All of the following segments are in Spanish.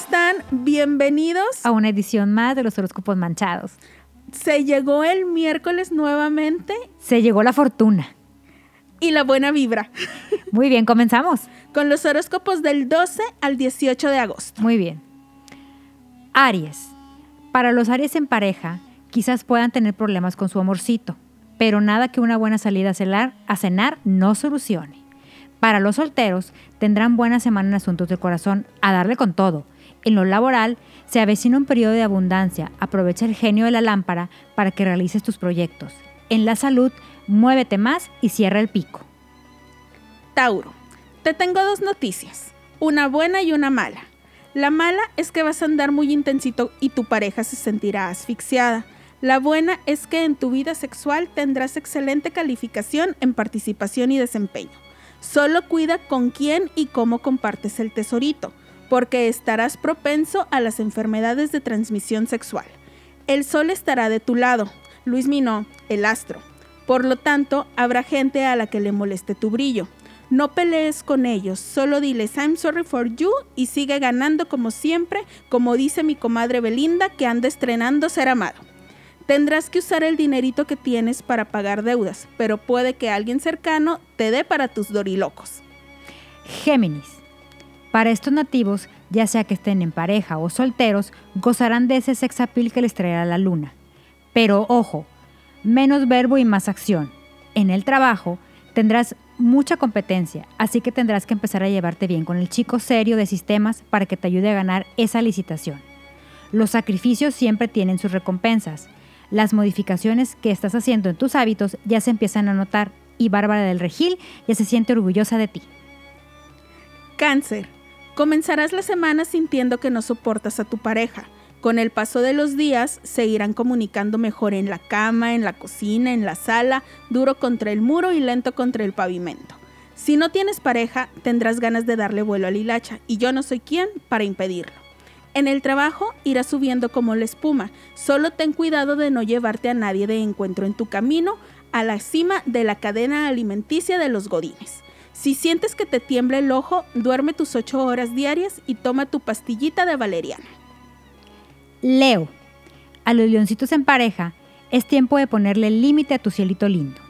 están? Bienvenidos a una edición más de los horóscopos manchados. Se llegó el miércoles nuevamente. Se llegó la fortuna. Y la buena vibra. Muy bien, comenzamos. Con los horóscopos del 12 al 18 de agosto. Muy bien. Aries. Para los Aries en pareja, quizás puedan tener problemas con su amorcito, pero nada que una buena salida a cenar, a cenar no solucione. Para los solteros, tendrán buena semana en asuntos del corazón, a darle con todo. En lo laboral, se avecina un periodo de abundancia. Aprovecha el genio de la lámpara para que realices tus proyectos. En la salud, muévete más y cierra el pico. Tauro, te tengo dos noticias, una buena y una mala. La mala es que vas a andar muy intensito y tu pareja se sentirá asfixiada. La buena es que en tu vida sexual tendrás excelente calificación en participación y desempeño. Solo cuida con quién y cómo compartes el tesorito, porque estarás propenso a las enfermedades de transmisión sexual. El sol estará de tu lado, Luis Minó, el astro. Por lo tanto, habrá gente a la que le moleste tu brillo. No pelees con ellos, solo diles I'm sorry for you y sigue ganando como siempre, como dice mi comadre Belinda que anda estrenando Ser Amado. Tendrás que usar el dinerito que tienes para pagar deudas, pero puede que alguien cercano te dé para tus dorilocos. Géminis. Para estos nativos, ya sea que estén en pareja o solteros, gozarán de ese sex appeal que les traerá la luna. Pero ojo, menos verbo y más acción. En el trabajo tendrás mucha competencia, así que tendrás que empezar a llevarte bien con el chico serio de sistemas para que te ayude a ganar esa licitación. Los sacrificios siempre tienen sus recompensas las modificaciones que estás haciendo en tus hábitos ya se empiezan a notar y Bárbara del Regil ya se siente orgullosa de ti. Cáncer. Comenzarás la semana sintiendo que no soportas a tu pareja. Con el paso de los días se irán comunicando mejor en la cama, en la cocina, en la sala, duro contra el muro y lento contra el pavimento. Si no tienes pareja, tendrás ganas de darle vuelo a la hilacha y yo no soy quien para impedirlo. En el trabajo irás subiendo como la espuma. Solo ten cuidado de no llevarte a nadie de encuentro en tu camino a la cima de la cadena alimenticia de los godines. Si sientes que te tiembla el ojo, duerme tus 8 horas diarias y toma tu pastillita de valeriana. Leo, a los leoncitos en pareja, es tiempo de ponerle límite a tu cielito lindo.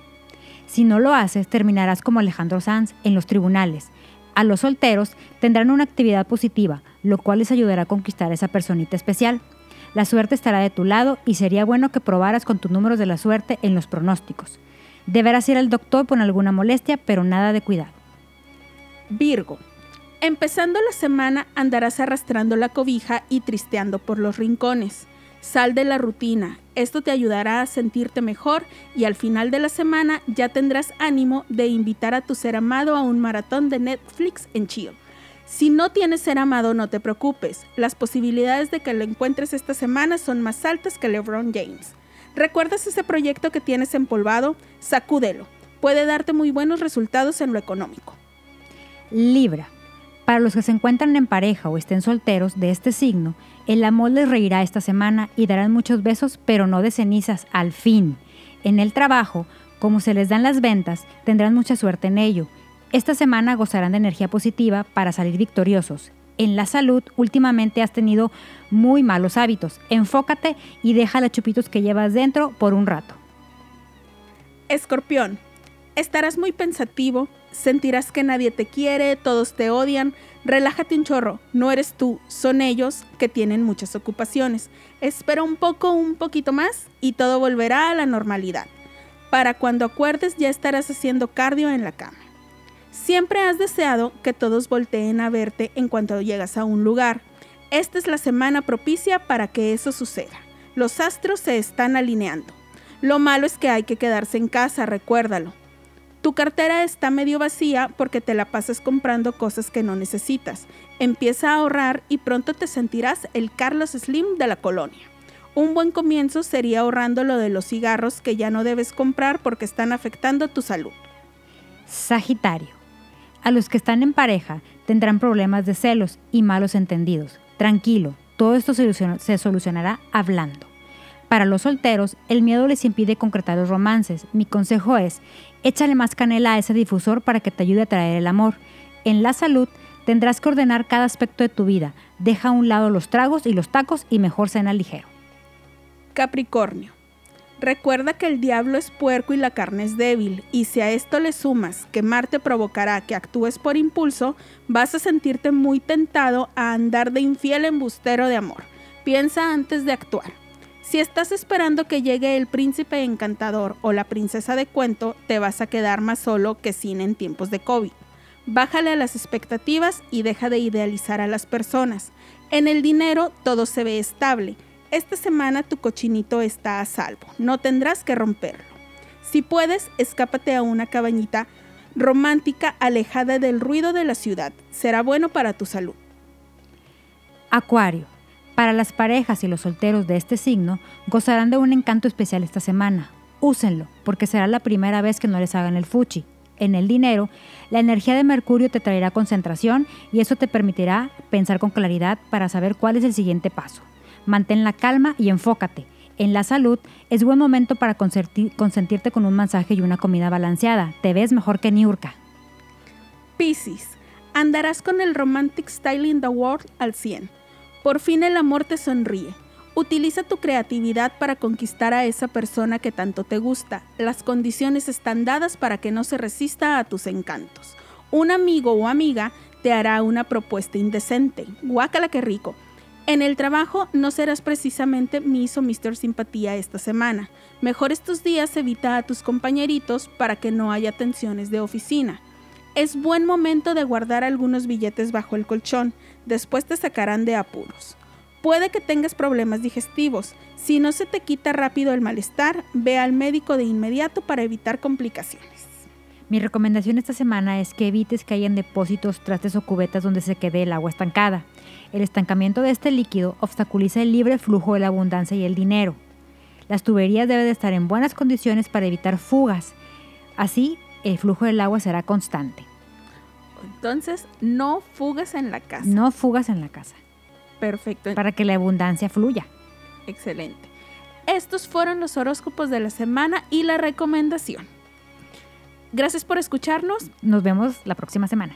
Si no lo haces, terminarás como Alejandro Sanz en los tribunales, a los solteros tendrán una actividad positiva, lo cual les ayudará a conquistar esa personita especial. La suerte estará de tu lado y sería bueno que probaras con tus números de la suerte en los pronósticos. Deberás ir al doctor por alguna molestia, pero nada de cuidado. Virgo. Empezando la semana andarás arrastrando la cobija y tristeando por los rincones. Sal de la rutina, esto te ayudará a sentirte mejor y al final de la semana ya tendrás ánimo de invitar a tu ser amado a un maratón de Netflix en Chill. Si no tienes ser amado, no te preocupes. Las posibilidades de que lo encuentres esta semana son más altas que LeBron James. ¿Recuerdas ese proyecto que tienes empolvado? Sacúdelo. Puede darte muy buenos resultados en lo económico. Libra. Para los que se encuentran en pareja o estén solteros de este signo, el amor les reirá esta semana y darán muchos besos, pero no de cenizas, al fin. En el trabajo, como se les dan las ventas, tendrán mucha suerte en ello. Esta semana gozarán de energía positiva para salir victoriosos. En la salud, últimamente has tenido muy malos hábitos. Enfócate y deja los chupitos que llevas dentro por un rato. Escorpión, estarás muy pensativo, sentirás que nadie te quiere, todos te odian. Relájate un chorro, no eres tú, son ellos que tienen muchas ocupaciones. Espera un poco, un poquito más y todo volverá a la normalidad. Para cuando acuerdes ya estarás haciendo cardio en la cama. Siempre has deseado que todos volteen a verte en cuanto llegas a un lugar. Esta es la semana propicia para que eso suceda. Los astros se están alineando. Lo malo es que hay que quedarse en casa, recuérdalo. Tu cartera está medio vacía porque te la pasas comprando cosas que no necesitas. Empieza a ahorrar y pronto te sentirás el Carlos Slim de la colonia. Un buen comienzo sería ahorrando lo de los cigarros que ya no debes comprar porque están afectando tu salud. Sagitario. A los que están en pareja tendrán problemas de celos y malos entendidos. Tranquilo, todo esto se solucionará hablando. Para los solteros, el miedo les impide concretar los romances. Mi consejo es, échale más canela a ese difusor para que te ayude a traer el amor. En la salud, Tendrás que ordenar cada aspecto de tu vida. Deja a un lado los tragos y los tacos y mejor cena ligero. Capricornio. Recuerda que el diablo es puerco y la carne es débil, y si a esto le sumas que Marte provocará que actúes por impulso, vas a sentirte muy tentado a andar de infiel embustero de amor. Piensa antes de actuar. Si estás esperando que llegue el príncipe encantador o la princesa de cuento, te vas a quedar más solo que sin en tiempos de COVID. Bájale a las expectativas y deja de idealizar a las personas. En el dinero todo se ve estable esta semana tu cochinito está a salvo, no tendrás que romperlo. Si puedes, escápate a una cabañita romántica alejada del ruido de la ciudad. Será bueno para tu salud. Acuario. Para las parejas y los solteros de este signo, gozarán de un encanto especial esta semana. Úsenlo, porque será la primera vez que no les hagan el fuchi. En el dinero, la energía de Mercurio te traerá concentración y eso te permitirá pensar con claridad para saber cuál es el siguiente paso. Mantén la calma y enfócate. En la salud es buen momento para consentirte con un masaje y una comida balanceada. Te ves mejor que Niurka. Piscis, andarás con el Romantic Style in the World al 100. Por fin el amor te sonríe. Utiliza tu creatividad para conquistar a esa persona que tanto te gusta. Las condiciones están dadas para que no se resista a tus encantos. Un amigo o amiga te hará una propuesta indecente. Guácala que rico. En el trabajo no serás precisamente Miss o Mr. Simpatía esta semana. Mejor estos días evita a tus compañeritos para que no haya tensiones de oficina. Es buen momento de guardar algunos billetes bajo el colchón, después te sacarán de apuros. Puede que tengas problemas digestivos. Si no se te quita rápido el malestar, ve al médico de inmediato para evitar complicaciones. Mi recomendación esta semana es que evites que hayan depósitos, trastes o cubetas donde se quede el agua estancada. El estancamiento de este líquido obstaculiza el libre flujo de la abundancia y el dinero. Las tuberías deben de estar en buenas condiciones para evitar fugas. Así, el flujo del agua será constante. Entonces, no fugas en la casa. No fugas en la casa. Perfecto. Para que la abundancia fluya. Excelente. Estos fueron los horóscopos de la semana y la recomendación. Gracias por escucharnos. Nos vemos la próxima semana.